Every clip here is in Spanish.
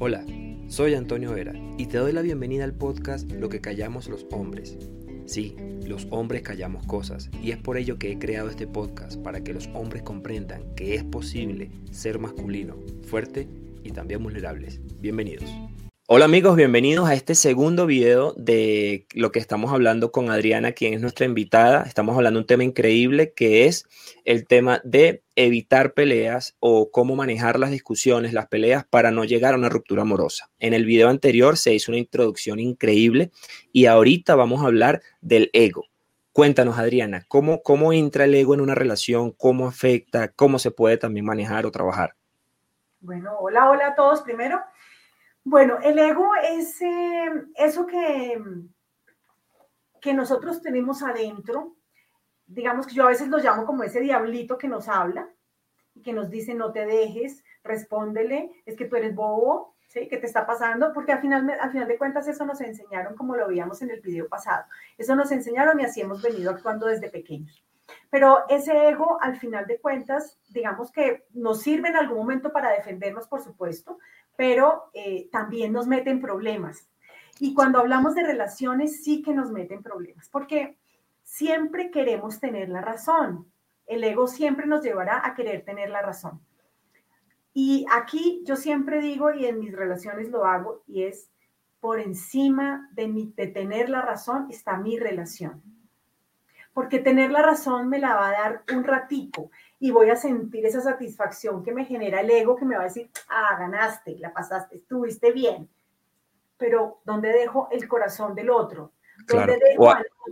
Hola, soy Antonio Vera y te doy la bienvenida al podcast Lo que callamos los hombres. Sí, los hombres callamos cosas y es por ello que he creado este podcast para que los hombres comprendan que es posible ser masculino, fuerte y también vulnerables. Bienvenidos. Hola amigos, bienvenidos a este segundo video de lo que estamos hablando con Adriana, quien es nuestra invitada. Estamos hablando de un tema increíble que es el tema de evitar peleas o cómo manejar las discusiones, las peleas para no llegar a una ruptura amorosa. En el video anterior se hizo una introducción increíble y ahorita vamos a hablar del ego. Cuéntanos, Adriana, ¿cómo, cómo entra el ego en una relación? ¿Cómo afecta? ¿Cómo se puede también manejar o trabajar? Bueno, hola, hola a todos primero. Bueno, el ego es eh, eso que, que nosotros tenemos adentro. Digamos que yo a veces lo llamo como ese diablito que nos habla y que nos dice no te dejes, respóndele, es que tú eres bobo, ¿sí? ¿Qué te está pasando? Porque al final, al final de cuentas eso nos enseñaron como lo veíamos en el video pasado. Eso nos enseñaron y así hemos venido actuando desde pequeños. Pero ese ego, al final de cuentas, digamos que nos sirve en algún momento para defendernos, por supuesto, pero eh, también nos meten problemas. Y cuando hablamos de relaciones, sí que nos meten problemas, porque siempre queremos tener la razón. El ego siempre nos llevará a querer tener la razón. Y aquí yo siempre digo, y en mis relaciones lo hago, y es por encima de, mi, tener la razón está mi relación. Porque tener la razón me la va a dar un ratico y voy a sentir esa satisfacción que me genera el ego que me va a decir, ah, ganaste, la pasaste, estuviste bien. Pero ¿dónde dejo el corazón del otro? Claro.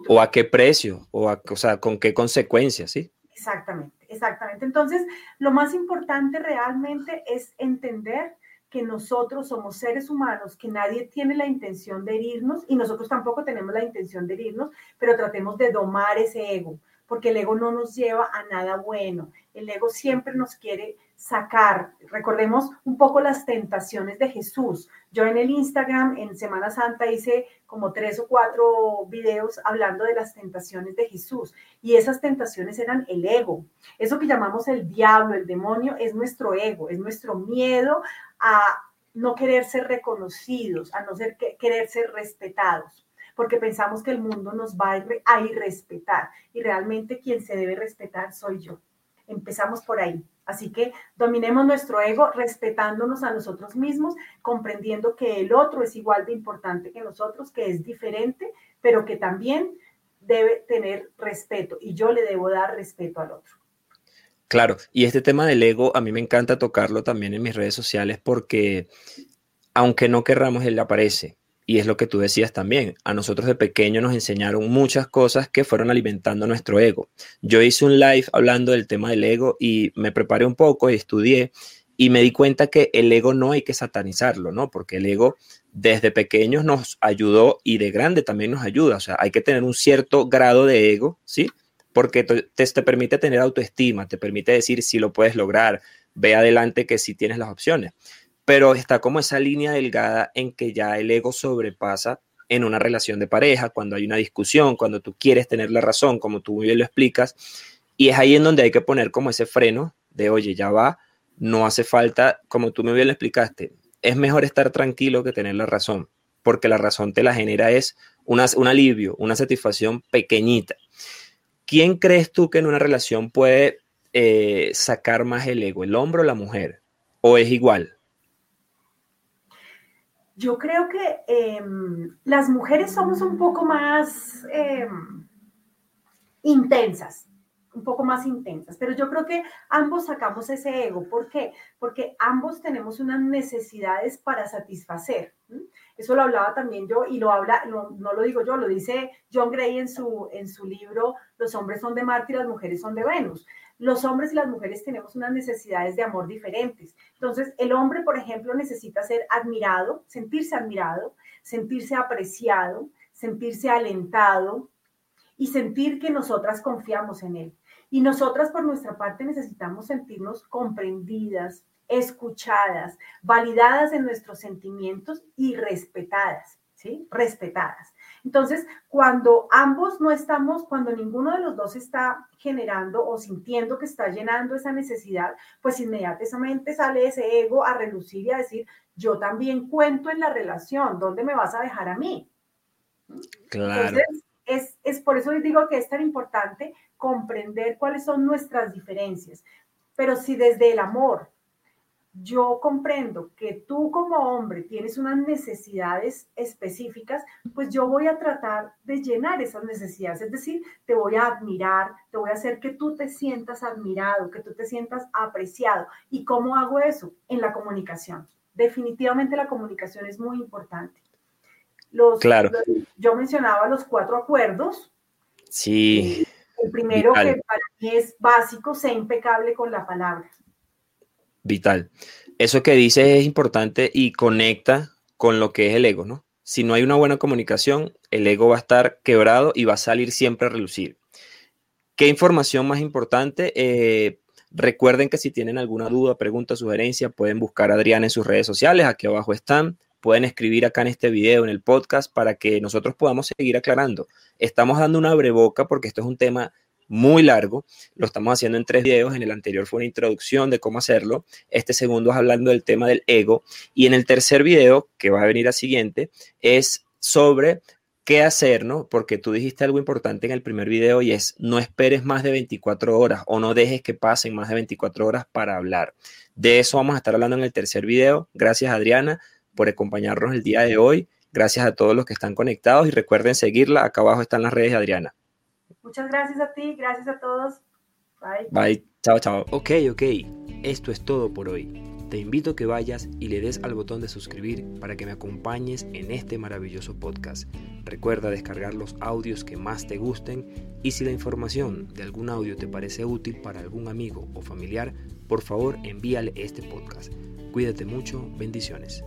O, a, qué precio? O, a, o sea, ¿con qué consecuencias? ¿sí? Exactamente, exactamente. Entonces, lo más importante realmente es entender que nosotros somos seres humanos, que nadie tiene la intención de herirnos y nosotros tampoco tenemos la intención de herirnos, pero tratemos de domar ese ego porque el ego no nos lleva a nada bueno. El ego siempre nos quiere sacar. Recordemos un poco las tentaciones de Jesús. Yo en el Instagram en Semana Santa hice como tres o cuatro videos hablando de las tentaciones de Jesús y esas tentaciones eran el ego. Eso que llamamos el diablo, el demonio, es nuestro ego, es nuestro miedo a no querer ser reconocidos, a no ser, querer ser respetados porque pensamos que el mundo nos va a irrespetar y realmente quien se debe respetar soy yo. Empezamos por ahí. Así que dominemos nuestro ego respetándonos a nosotros mismos, comprendiendo que el otro es igual de importante que nosotros, que es diferente, pero que también debe tener respeto y yo le debo dar respeto al otro. Claro, y este tema del ego a mí me encanta tocarlo también en mis redes sociales porque aunque no querramos, él aparece. Y es lo que tú decías también. A nosotros de pequeño nos enseñaron muchas cosas que fueron alimentando nuestro ego. Yo hice un live hablando del tema del ego y me preparé un poco y estudié y me di cuenta que el ego no hay que satanizarlo, ¿no? Porque el ego desde pequeños nos ayudó y de grande también nos ayuda. O sea, hay que tener un cierto grado de ego, ¿sí? Porque te, te permite tener autoestima, te permite decir si lo puedes lograr, ve adelante que si tienes las opciones pero está como esa línea delgada en que ya el ego sobrepasa en una relación de pareja, cuando hay una discusión, cuando tú quieres tener la razón, como tú muy bien lo explicas, y es ahí en donde hay que poner como ese freno de, oye, ya va, no hace falta, como tú muy bien lo explicaste, es mejor estar tranquilo que tener la razón, porque la razón te la genera es una, un alivio, una satisfacción pequeñita. ¿Quién crees tú que en una relación puede eh, sacar más el ego, el hombre o la mujer? ¿O es igual? Yo creo que em, las mujeres somos un poco más em, intensas, un poco más intensas, pero yo creo que ambos sacamos ese ego. ¿Por qué? Porque ambos tenemos unas necesidades para satisfacer. Eso lo hablaba también yo y lo habla, no lo digo yo, lo dice John Gray en su, en su libro Los hombres son de Marte y las mujeres son de Venus los hombres y las mujeres tenemos unas necesidades de amor diferentes. Entonces, el hombre, por ejemplo, necesita ser admirado, sentirse admirado, sentirse apreciado, sentirse alentado y sentir que nosotras confiamos en él. Y nosotras, por nuestra parte, necesitamos sentirnos comprendidas, escuchadas, validadas en nuestros sentimientos y respetadas, ¿sí? Respetadas. Entonces, cuando ambos no estamos, cuando ninguno de los dos está generando o sintiendo que está llenando esa necesidad, pues inmediatamente sale ese ego a relucir y a decir, yo también cuento en la relación, ¿dónde me vas a dejar a mí? Claro. Entonces, es, es por eso les digo que es tan importante comprender cuáles son nuestras diferencias. Pero si desde el amor yo comprendo que tú como hombre tienes unas necesidades específicas, pues yo voy a tratar de llenar esas necesidades. Es decir, te voy a admirar, te voy a hacer que tú te sientas admirado, que tú te sientas apreciado. ¿Y cómo hago eso? En la comunicación. Definitivamente la comunicación es muy importante. Los, claro. yo mencionaba los cuatro acuerdos. Sí. El primero que para mí es básico, sea impecable con la palabra vital. Eso que dices es importante y conecta con lo que es el ego, ¿no? Si no hay una buena comunicación, el ego va a estar quebrado y va a salir siempre a relucir. ¿Qué información más importante? Eh, recuerden que si tienen alguna duda, pregunta, sugerencia, pueden buscar a Adriana en sus redes sociales, aquí abajo están. Pueden escribir acá en este video, en el podcast, para que nosotros podamos seguir aclarando. Estamos dando una breboca porque esto es un tema muy largo. Lo estamos haciendo en tres videos. En el anterior fue una introducción de cómo hacerlo. Este segundo es hablando del tema del ego. Y en el tercer video, que va a venir a siguiente, es sobre qué hacer, ¿no? Porque tú dijiste algo importante en el primer video y es no esperes más de 24 horas o no dejes que pasen más de 24 horas para hablar. De eso vamos a estar hablando en el tercer video. Gracias Adriana por acompañarnos el día de hoy. Gracias a todos los que están conectados y recuerden seguirla. Acá abajo están las redes de Adriana. Muchas gracias a ti, gracias a todos. Bye. Bye. Chao, chao. Ok, ok. Esto es todo por hoy. Te invito a que vayas y le des al botón de suscribir para que me acompañes en este maravilloso podcast. Recuerda descargar los audios que más te gusten y si la información de algún audio te parece útil para algún amigo o familiar, por favor envíale este podcast. Cuídate mucho, bendiciones.